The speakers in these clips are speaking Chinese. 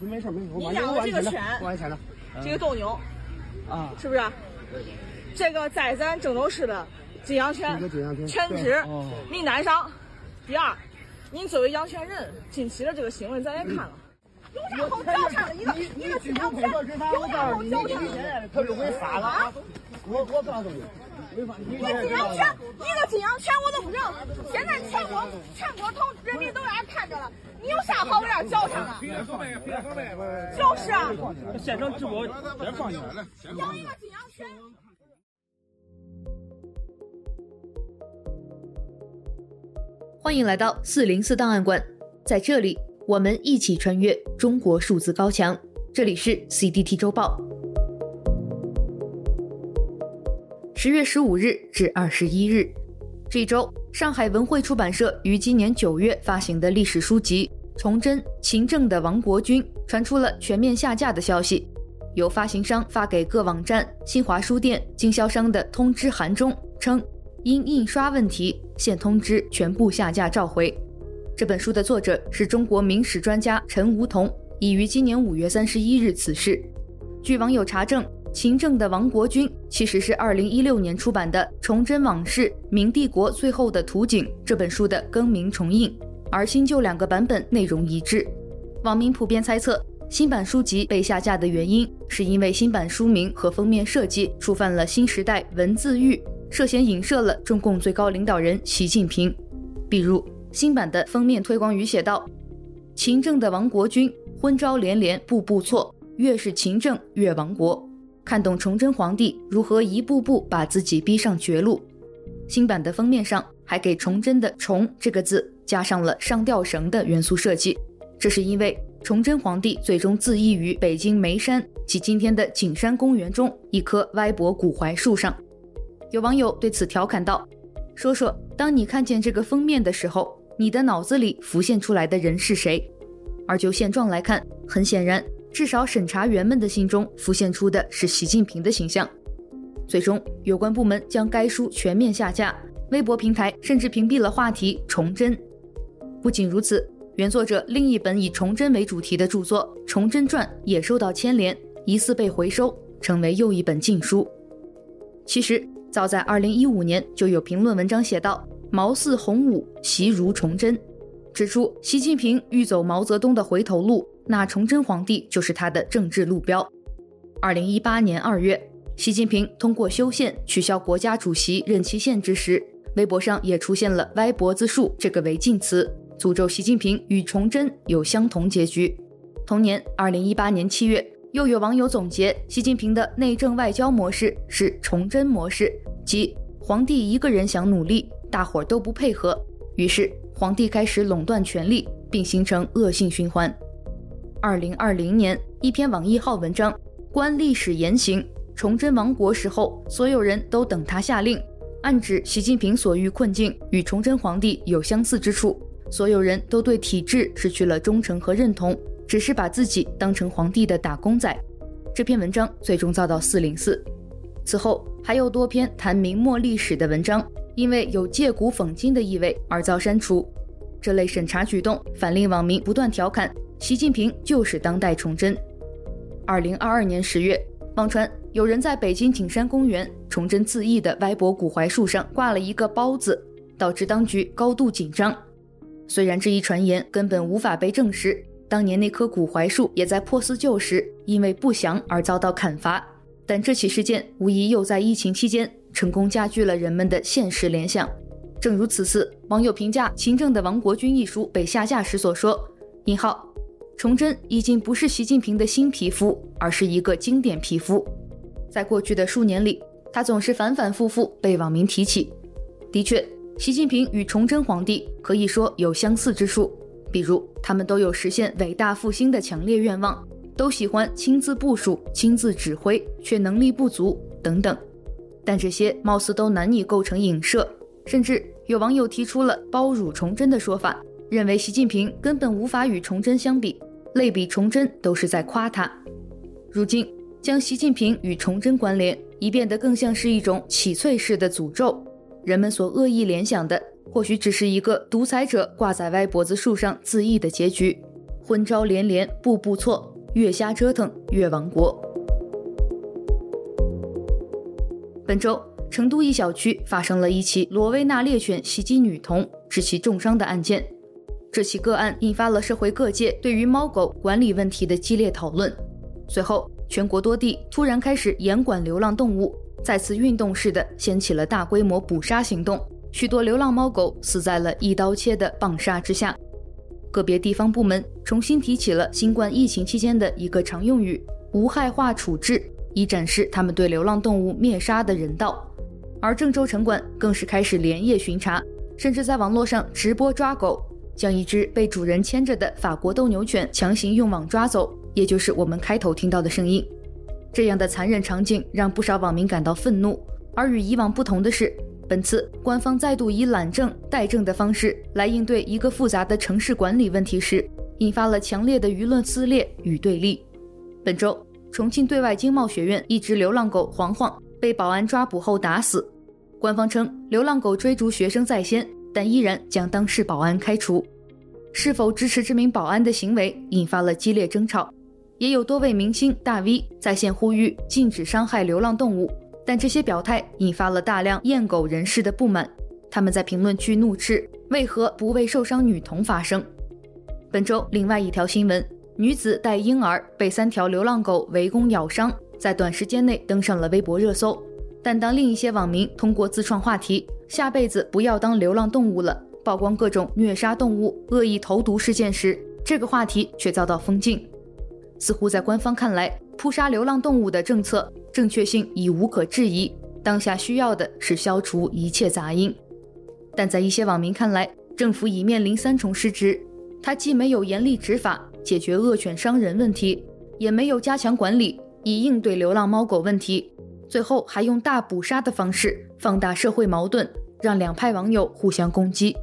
你没事没事，你养的这个犬，我钱了，这个斗牛，啊，是不是？这个在咱郑州市的金羊犬，犬只名单上。第二，您作为养犬人，近期的这个新闻咱也看了，有啥好交叉的？一个一个金羊犬，有啥好交叉的？他就违法了，我我告诉你。一个金羊犬，一个金羊犬我都不认。现在全国全国同人民都在看着了，你有啥好往这儿侥幸的？就是啊。现场直播别放下来了。养一个金阳犬。欢迎来到四零四档案馆，在这里我们一起穿越中国数字高墙。这里是 CDT 周报。十月十五日至二十一日，这周，上海文汇出版社于今年九月发行的历史书籍《崇祯勤政的亡国君》传出了全面下架的消息。由发行商发给各网站、新华书店经销商的通知函中称，因印刷问题，现通知全部下架召回。这本书的作者是中国明史专家陈梧桐，已于今年五月三十一日辞世。据网友查证。勤政的亡国君其实是二零一六年出版的《崇祯往事：明帝国最后的图景》这本书的更名重印，而新旧两个版本内容一致。网民普遍猜测，新版书籍被下架的原因是因为新版书名和封面设计触犯了新时代文字狱，涉嫌影射了中共最高领导人习近平。比如，新版的封面推广语写道：“勤政的亡国君，昏招连连，步步错，越是勤政越亡国。”看懂崇祯皇帝如何一步步把自己逼上绝路。新版的封面上还给崇祯的“崇”这个字加上了上吊绳的元素设计，这是因为崇祯皇帝最终自缢于北京眉山及今天的景山公园中一棵歪脖古槐树上。有网友对此调侃道：“说说，当你看见这个封面的时候，你的脑子里浮现出来的人是谁？”而就现状来看，很显然。至少审查员们的心中浮现出的是习近平的形象。最终，有关部门将该书全面下架，微博平台甚至屏蔽了话题“崇祯”。不仅如此，原作者另一本以崇祯为主题的著作《崇祯传》也受到牵连，疑似被回收，成为又一本禁书。其实，早在2015年就有评论文章写道：“毛似洪武，习如崇祯”，指出习近平欲走毛泽东的回头路。那崇祯皇帝就是他的政治路标。二零一八年二月，习近平通过修宪取消国家主席任期限制时，微博上也出现了“歪脖子树”这个违禁词，诅咒习近平与崇祯有相同结局。同年，二零一八年七月，又有网友总结习近平的内政外交模式是崇祯模式，即皇帝一个人想努力，大伙儿都不配合，于是皇帝开始垄断权力，并形成恶性循环。二零二零年，一篇网易号文章，观历史言行，崇祯亡国时候，所有人都等他下令，暗指习近平所遇困境与崇祯皇帝有相似之处，所有人都对体制失去了忠诚和认同，只是把自己当成皇帝的打工仔。这篇文章最终遭到四零四。此后，还有多篇谈明末历史的文章，因为有借古讽今的意味而遭删除。这类审查举动，反令网民不断调侃。习近平就是当代崇祯。二零二二年十月，网传有人在北京景山公园崇祯自缢的歪脖古槐树上挂了一个包子，导致当局高度紧张。虽然这一传言根本无法被证实，当年那棵古槐树也在破四旧时因为不祥而遭到砍伐，但这起事件无疑又在疫情期间成功加剧了人们的现实联想。正如此次网友评价《秦政的亡国君》一书被下架时所说：“引号。”崇祯已经不是习近平的新皮肤，而是一个经典皮肤。在过去的数年里，他总是反反复复被网民提起。的确，习近平与崇祯皇帝可以说有相似之处，比如他们都有实现伟大复兴的强烈愿望，都喜欢亲自部署、亲自指挥，却能力不足等等。但这些貌似都难以构成影射，甚至有网友提出了“包辱崇祯”的说法，认为习近平根本无法与崇祯相比。类比崇祯都是在夸他，如今将习近平与崇祯关联，已变得更像是一种洗翠式的诅咒。人们所恶意联想的，或许只是一个独裁者挂在歪脖子树上自缢的结局。昏招连连，步步错，越瞎折腾越亡国。本周，成都一小区发生了一起罗威纳猎犬袭击女童，致其重伤的案件。这起个案引发了社会各界对于猫狗管理问题的激烈讨论。随后，全国多地突然开始严管流浪动物，再次运动式的掀起了大规模捕杀行动，许多流浪猫狗死在了一刀切的棒杀之下。个别地方部门重新提起了新冠疫情期间的一个常用语“无害化处置”，以展示他们对流浪动物灭杀的人道。而郑州城管更是开始连夜巡查，甚至在网络上直播抓狗，将一只被主人牵着的法国斗牛犬强行用网抓走，也就是我们开头听到的声音。这样的残忍场景让不少网民感到愤怒。而与以往不同的是，本次官方再度以懒政怠政的方式来应对一个复杂的城市管理问题时，引发了强烈的舆论撕裂与对立。本周，重庆对外经贸学院一只流浪狗黄黄被保安抓捕后打死，官方称流浪狗追逐学生在先，但依然将当事保安开除。是否支持这名保安的行为引发了激烈争吵，也有多位明星大 V 在线呼吁禁止伤害流浪动物。但这些表态引发了大量厌狗人士的不满，他们在评论区怒斥：为何不为受伤女童发声？本周另外一条新闻，女子带婴儿被三条流浪狗围攻咬伤，在短时间内登上了微博热搜。但当另一些网民通过自创话题“下辈子不要当流浪动物了”，曝光各种虐杀动物、恶意投毒事件时，这个话题却遭到封禁。似乎在官方看来，扑杀流浪动物的政策正确性已无可置疑，当下需要的是消除一切杂音。但在一些网民看来，政府已面临三重失职：它既没有严厉执法解决恶犬伤人问题，也没有加强管理以应对流浪猫狗问题，最后还用大捕杀的方式放大社会矛盾，让两派网友互相攻击。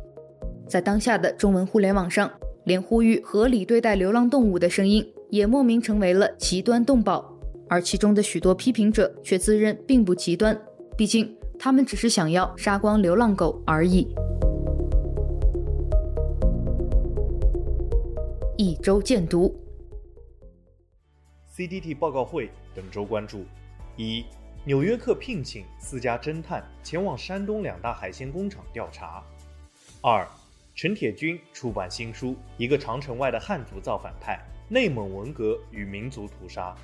在当下的中文互联网上，连呼吁合理对待流浪动物的声音，也莫名成为了极端动保，而其中的许多批评者却自认并不极端，毕竟他们只是想要杀光流浪狗而已。一周见读，CDT 报告会本周关注：一、纽约客聘请四家侦探前往山东两大海鲜工厂调查；二、陈铁军出版新书《一个长城外的汉族造反派》。内蒙文革与民族屠杀。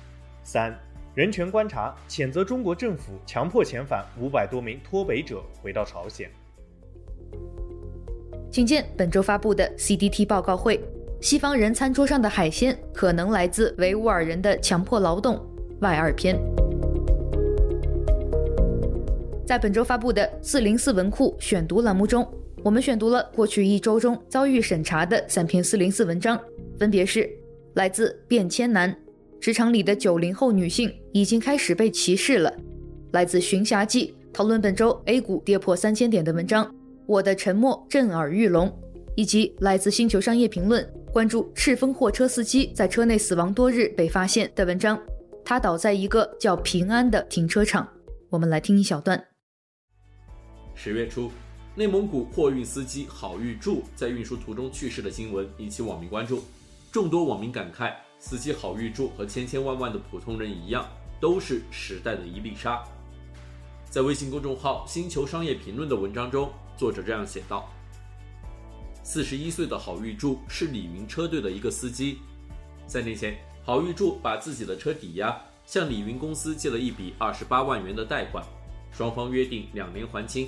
三、人权观察谴责中国政府强迫遣返五百多名脱北者回到朝鲜。请见本周发布的 CDT 报告会：西方人餐桌上的海鲜可能来自维吾尔人的强迫劳动外二篇。在本周发布的四零四文库选读栏目中，我们选读了过去一周中遭遇审查的三篇四零四文章，分别是。来自变迁男，职场里的九零后女性已经开始被歧视了。来自寻侠记，讨论本周 A 股跌破三千点的文章。我的沉默震耳欲聋，以及来自星球商业评论，关注赤峰货车司机在车内死亡多日被发现的文章。他倒在一个叫平安的停车场。我们来听一小段。十月初，内蒙古货运司机郝玉柱在运输途中去世的新闻引起网民关注。众多网民感慨，司机郝玉柱和千千万万的普通人一样，都是时代的一粒沙。在微信公众号“星球商业评论”的文章中，作者这样写道：“四十一岁的郝玉柱是李云车队的一个司机。三年前，郝玉柱把自己的车抵押，向李云公司借了一笔二十八万元的贷款，双方约定两年还清。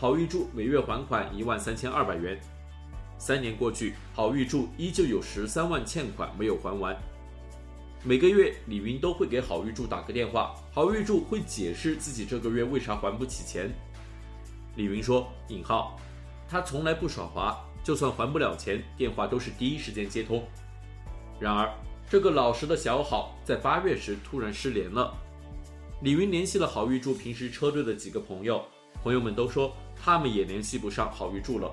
郝玉柱每月还款一万三千二百元。”三年过去，郝玉柱依旧有十三万欠款没有还完。每个月，李云都会给郝玉柱打个电话，郝玉柱会解释自己这个月为啥还不起钱。李云说：“引号，他从来不耍滑，就算还不了钱，电话都是第一时间接通。”然而，这个老实的小郝在八月时突然失联了。李云联系了郝玉柱平时车队的几个朋友，朋友们都说他们也联系不上郝玉柱了。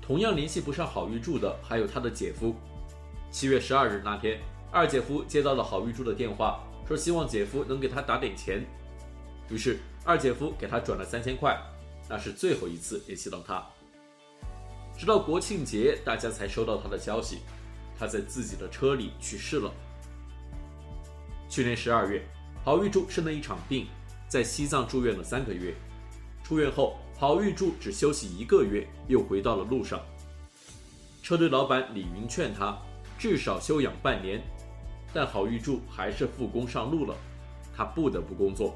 同样联系不上郝玉柱的还有他的姐夫。七月十二日那天，二姐夫接到了郝玉柱的电话，说希望姐夫能给他打点钱。于是二姐夫给他转了三千块，那是最后一次联系到他。直到国庆节，大家才收到他的消息。他在自己的车里去世了。去年十二月，郝玉柱生了一场病，在西藏住院了三个月。出院后，郝玉柱只休息一个月，又回到了路上。车队老板李云劝他至少休养半年，但郝玉柱还是复工上路了。他不得不工作。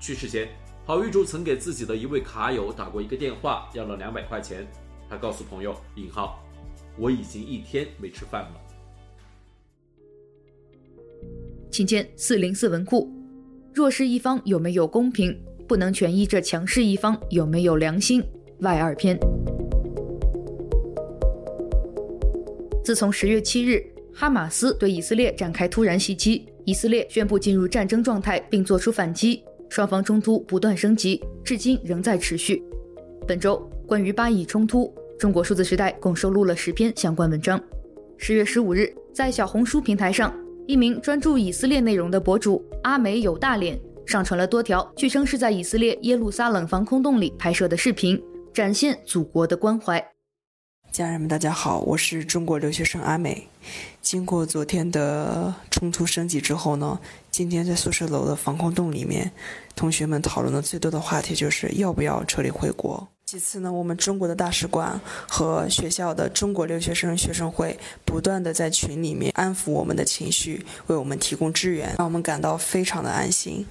去世前，郝玉柱曾给自己的一位卡友打过一个电话，要了两百块钱。他告诉朋友：“引号，我已经一天没吃饭了。”请见四零四文库。弱势一方有没有公平？不能全依着强势一方有没有良心。外二篇。自从十月七日，哈马斯对以色列展开突然袭击，以色列宣布进入战争状态，并作出反击，双方冲突不断升级，至今仍在持续。本周关于巴以冲突，中国数字时代共收录了十篇相关文章。十月十五日，在小红书平台上，一名专注以色列内容的博主阿美有大脸上传了多条据称是在以色列耶路撒冷防空洞里拍摄的视频，展现祖国的关怀。家人们，大家好，我是中国留学生阿美。经过昨天的冲突升级之后呢，今天在宿舍楼的防空洞里面，同学们讨论的最多的话题就是要不要撤离回国。其次呢，我们中国的大使馆和学校的中国留学生学生会不断地在群里面安抚我们的情绪，为我们提供支援，让我们感到非常的安心。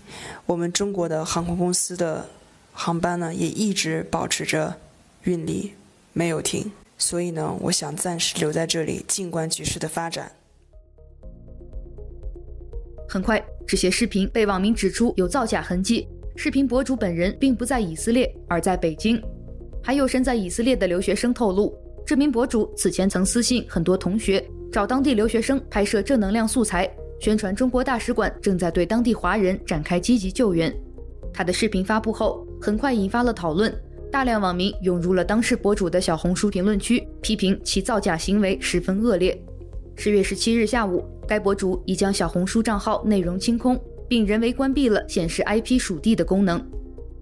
我们中国的航空公司的航班呢，也一直保持着运力，没有停。所以呢，我想暂时留在这里，静观局势的发展。很快，这些视频被网民指出有造假痕迹，视频博主本人并不在以色列，而在北京。还有身在以色列的留学生透露，这名博主此前曾私信很多同学，找当地留学生拍摄正能量素材，宣传中国大使馆正在对当地华人展开积极救援。他的视频发布后，很快引发了讨论。大量网民涌入了当事博主的小红书评论区，批评其造假行为十分恶劣。十月十七日下午，该博主已将小红书账号内容清空，并人为关闭了显示 IP 属地的功能。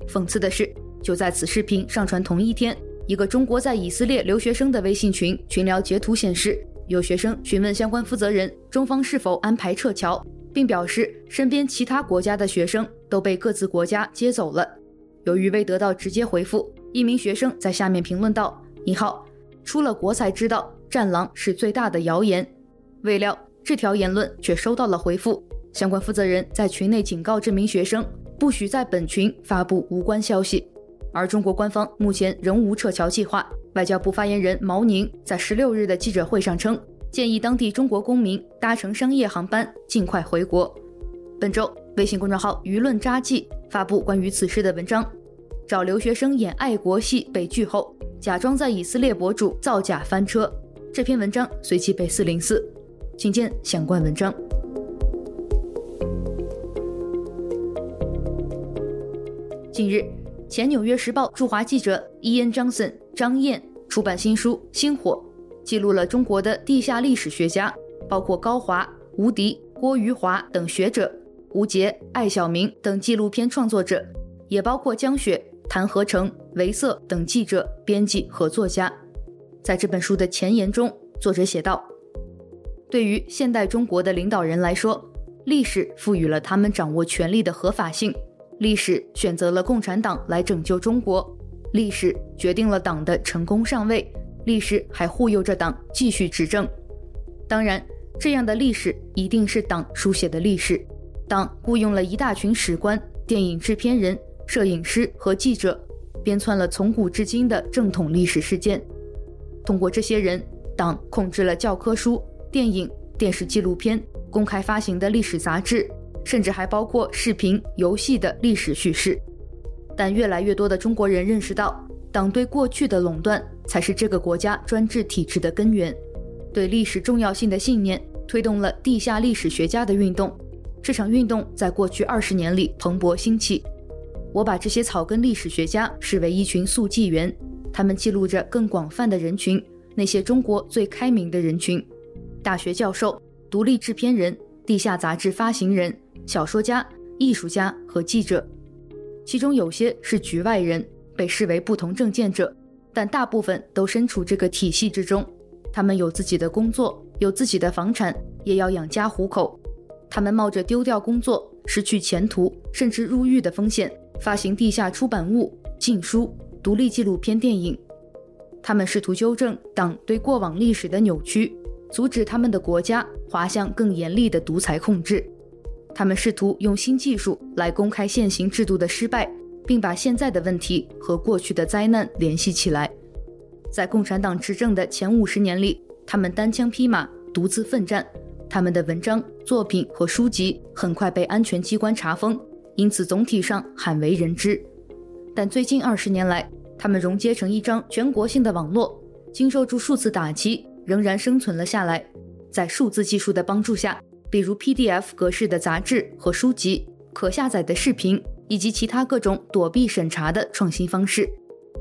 讽刺的是，就在此视频上传同一天，一个中国在以色列留学生的微信群群聊截图显示，有学生询问相关负责人中方是否安排撤侨，并表示身边其他国家的学生都被各自国家接走了。由于未得到直接回复，一名学生在下面评论道：“你好出了国才知道，战狼是最大的谣言。”未料这条言论却收到了回复，相关负责人在群内警告这名学生，不许在本群发布无关消息。而中国官方目前仍无撤侨计划。外交部发言人毛宁在十六日的记者会上称，建议当地中国公民搭乘商业航班尽快回国。本周，微信公众号“舆论扎记”发布关于此事的文章，找留学生演爱国戏被拒后，假装在以色列博主造假翻车。这篇文章随即被四零四，请见相关文章。近日，前《纽约时报》驻华记者伊恩·张森张燕出版新书《星火》，记录了中国的地下历史学家，包括高华、吴迪、郭余华等学者。吴杰、艾晓明等纪录片创作者，也包括江雪、谭和成、维瑟等记者、编辑和作家。在这本书的前言中，作者写道：“对于现代中国的领导人来说，历史赋予了他们掌握权力的合法性，历史选择了共产党来拯救中国，历史决定了党的成功上位，历史还护佑着党继续执政。当然，这样的历史一定是党书写的历史。”党雇佣了一大群史官、电影制片人、摄影师和记者，编纂了从古至今的正统历史事件。通过这些人，党控制了教科书、电影、电视纪录片、公开发行的历史杂志，甚至还包括视频、游戏的历史叙事。但越来越多的中国人认识到，党对过去的垄断才是这个国家专制体制的根源。对历史重要性的信念，推动了地下历史学家的运动。这场运动在过去二十年里蓬勃兴起。我把这些草根历史学家视为一群速记员，他们记录着更广泛的人群，那些中国最开明的人群：大学教授、独立制片人、地下杂志发行人、小说家、艺术家和记者。其中有些是局外人，被视为不同政见者，但大部分都身处这个体系之中。他们有自己的工作，有自己的房产，也要养家糊口。他们冒着丢掉工作、失去前途，甚至入狱的风险，发行地下出版物、禁书、独立纪录片电影。他们试图纠正党对过往历史的扭曲，阻止他们的国家滑向更严厉的独裁控制。他们试图用新技术来公开现行制度的失败，并把现在的问题和过去的灾难联系起来。在共产党执政的前五十年里，他们单枪匹马，独自奋战。他们的文章、作品和书籍很快被安全机关查封，因此总体上罕为人知。但最近二十年来，他们融接成一张全国性的网络，经受住数次打击，仍然生存了下来。在数字技术的帮助下，比如 PDF 格式的杂志和书籍、可下载的视频以及其他各种躲避审查的创新方式，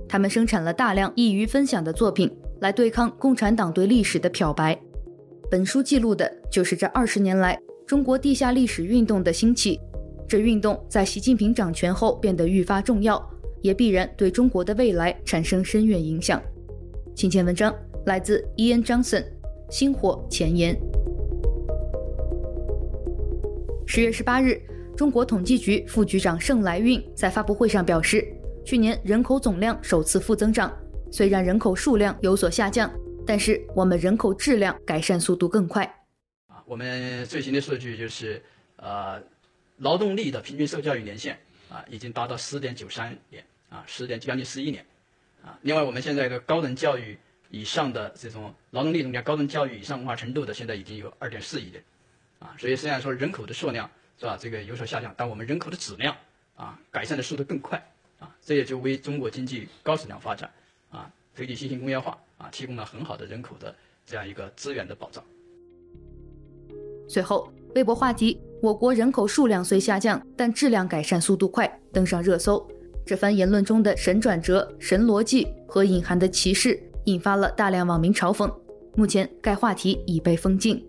他们生产了大量易于分享的作品，来对抗共产党对历史的漂白。本书记录的就是这二十年来中国地下历史运动的兴起。这运动在习近平掌权后变得愈发重要，也必然对中国的未来产生深远影响。请见文章来自 Ian Johnson，《星火前沿》。十月十八日，中国统计局副局长盛来运在发布会上表示，去年人口总量首次负增长，虽然人口数量有所下降。但是我们人口质量改善速度更快。啊，我们最新的数据就是，呃，劳动力的平均受教育年限啊，已经达到十点九三年，啊，十点将近十一年，啊，另外我们现在的高等教育以上的这种劳动力中间高等教育以上文化程度的，现在已经有二点四亿人，啊，所以虽然说人口的数量是吧，这个有所下降，但我们人口的质量啊，改善的速度更快，啊，这也就为中国经济高质量发展，啊，推进新型工业化。啊，提供了很好的人口的这样一个资源的保障。随后，微博话题“我国人口数量虽下降，但质量改善速度快”登上热搜。这番言论中的神转折、神逻辑和隐含的歧视，引发了大量网民嘲讽。目前，该话题已被封禁。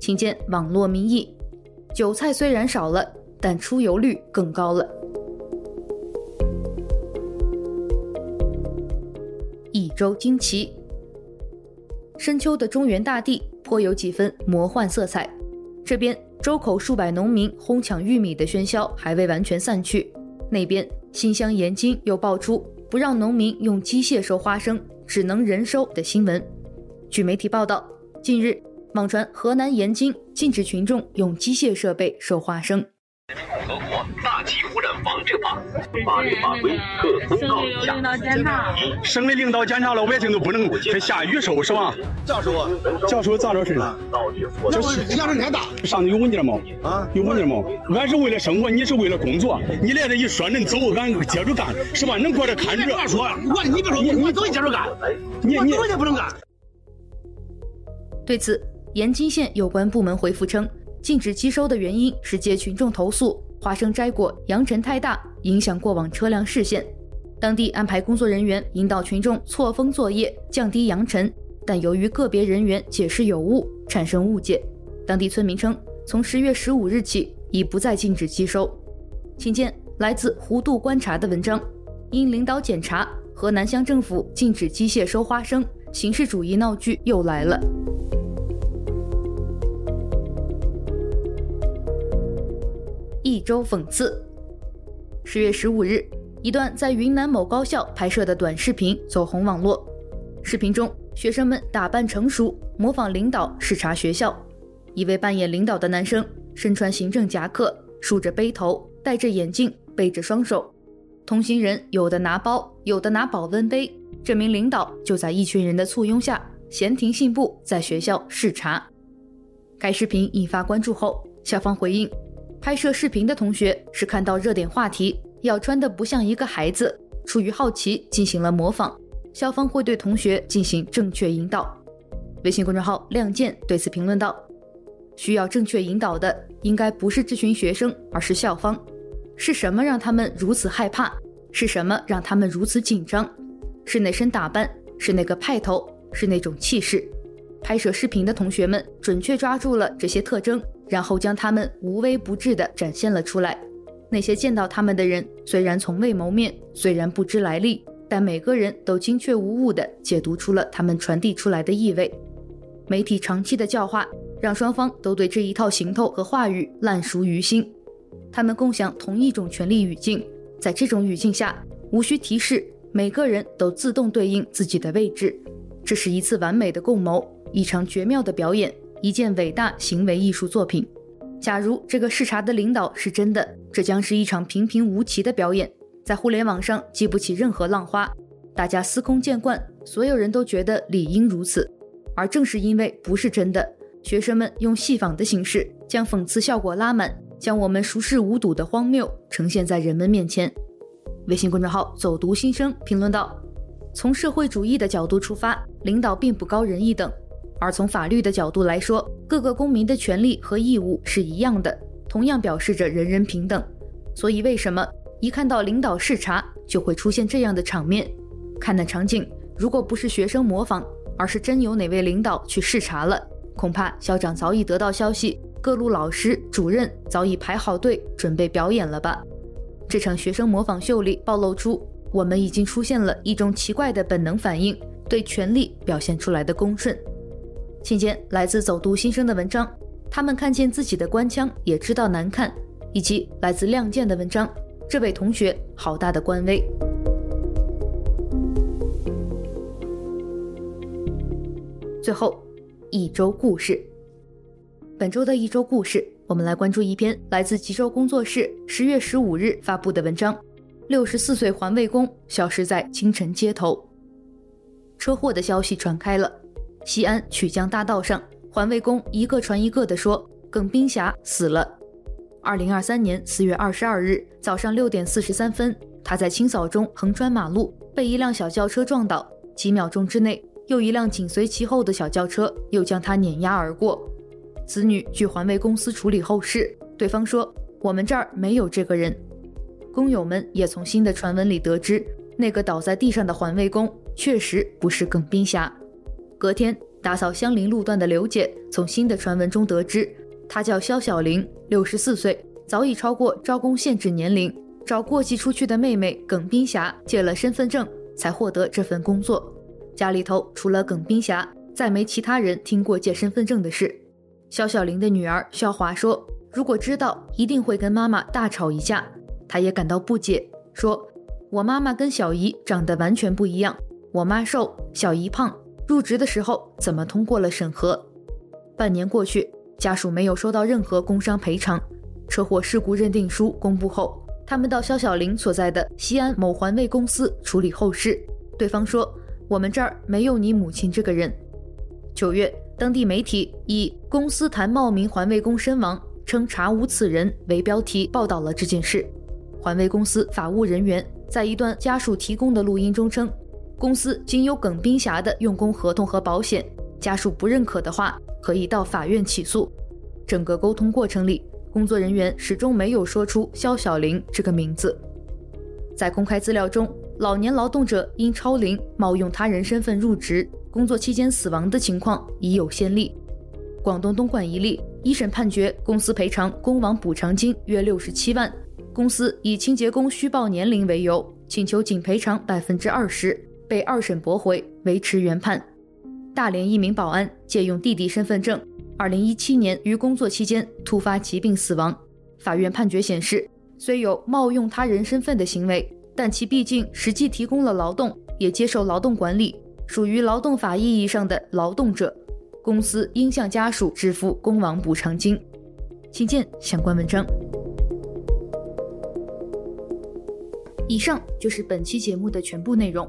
请见网络民意：韭菜虽然少了，但出油率更高了。一周惊奇，深秋的中原大地颇有几分魔幻色彩。这边周口数百农民哄抢玉米的喧嚣还未完全散去，那边新乡盐津又爆出不让农民用机械收花生，只能人收的新闻。据媒体报道，近日网传河南延津禁止群众用机械设备收花生。共和国大气污染防治法法律法规各公告如下。省里领导检查了，老百姓都不能在下雨收是吧？咋说啊？咋说咋着是的？就是压力太大。上头有文件吗？啊，有文件吗？俺是为了生活，你是为了工作。你来这一说，恁走，俺接着干，是吧？能过来看着。别说，我你别说，你你走你接着干，你你走也不能干。对此，盐津县有关部门回复称。禁止机收的原因是接群众投诉，花生摘果扬尘太大，影响过往车辆视线。当地安排工作人员引导群众错峰作业，降低扬尘，但由于个别人员解释有误，产生误解。当地村民称，从十月十五日起已不再禁止机收。请见来自弧度观察的文章：因领导检查，河南乡政府禁止机械收花生，形式主义闹剧又来了。周讽刺。十月十五日，一段在云南某高校拍摄的短视频走红网络。视频中，学生们打扮成熟，模仿领导视察学校。一位扮演领导的男生身穿行政夹克，竖着背头，戴着眼镜，背着双手。同行人有的拿包，有的拿保温杯。这名领导就在一群人的簇拥下，闲庭信步在学校视察。该视频引发关注后，校方回应。拍摄视频的同学是看到热点话题，要穿得不像一个孩子，出于好奇进行了模仿。校方会对同学进行正确引导。微信公众号“亮剑”对此评论道：“需要正确引导的应该不是这群学生，而是校方。是什么让他们如此害怕？是什么让他们如此紧张？是哪身打扮？是那个派头？是那种气势？拍摄视频的同学们准确抓住了这些特征。”然后将他们无微不至地展现了出来。那些见到他们的人，虽然从未谋面，虽然不知来历，但每个人都精确无误地解读出了他们传递出来的意味。媒体长期的教化，让双方都对这一套行头和话语烂熟于心。他们共享同一种权力语境，在这种语境下，无需提示，每个人都自动对应自己的位置。这是一次完美的共谋，一场绝妙的表演，一件伟大行为艺术作品。假如这个视察的领导是真的，这将是一场平平无奇的表演，在互联网上激不起任何浪花，大家司空见惯，所有人都觉得理应如此。而正是因为不是真的，学生们用戏仿的形式将讽刺效果拉满，将我们熟视无睹的荒谬呈现在人们面前。微信公众号“走读新生”评论道：“从社会主义的角度出发，领导并不高人一等；而从法律的角度来说，”各个公民的权利和义务是一样的，同样表示着人人平等。所以，为什么一看到领导视察就会出现这样的场面？看那场景，如果不是学生模仿，而是真有哪位领导去视察了，恐怕校长早已得到消息，各路老师、主任早已排好队准备表演了吧？这场学生模仿秀里暴露出，我们已经出现了一种奇怪的本能反应，对权力表现出来的恭顺。期间来自走读新生的文章，他们看见自己的官腔也知道难看，以及来自亮剑的文章，这位同学好大的官威。最后，一周故事。本周的一周故事，我们来关注一篇来自吉州工作室十月十五日发布的文章：六十四岁环卫工消失在清晨街头，车祸的消息传开了。西安曲江大道上，环卫工一个传一个地说：“耿冰霞死了。”二零二三年四月二十二日早上六点四十三分，他在清扫中横穿马路，被一辆小轿车撞倒。几秒钟之内，又一辆紧随其后的小轿车又将他碾压而过。子女去环卫公司处理后事，对方说：“我们这儿没有这个人。”工友们也从新的传闻里得知，那个倒在地上的环卫工确实不是耿冰霞。隔天，打扫相邻路段的刘姐从新的传闻中得知，她叫肖小玲，六十四岁，早已超过招工限制年龄，找过继出去的妹妹耿冰霞借了身份证，才获得这份工作。家里头除了耿冰霞，再没其他人听过借身份证的事。肖小玲的女儿肖华说：“如果知道，一定会跟妈妈大吵一架。”她也感到不解，说：“我妈妈跟小姨长得完全不一样，我妈瘦，小姨胖。”入职的时候怎么通过了审核？半年过去，家属没有收到任何工伤赔偿。车祸事故认定书公布后，他们到肖小玲所在的西安某环卫公司处理后事。对方说：“我们这儿没有你母亲这个人。”九月，当地媒体以“公司谈冒名环卫工身亡，称查无此人”为标题报道了这件事。环卫公司法务人员在一段家属提供的录音中称。公司仅有耿冰霞的用工合同和保险，家属不认可的话，可以到法院起诉。整个沟通过程里，工作人员始终没有说出肖小玲这个名字。在公开资料中，老年劳动者因超龄冒用他人身份入职，工作期间死亡的情况已有先例。广东东莞一例，一审判决公司赔偿工亡补偿金约六十七万，公司以清洁工虚报年龄为由，请求仅赔偿百分之二十。被二审驳回，维持原判。大连一名保安借用弟弟身份证，二零一七年于工作期间突发疾病死亡。法院判决显示，虽有冒用他人身份的行为，但其毕竟实际提供了劳动，也接受劳动管理，属于劳动法意义上的劳动者。公司应向家属支付工亡补偿金。请见相关文章。以上就是本期节目的全部内容。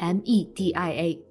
M E D I A。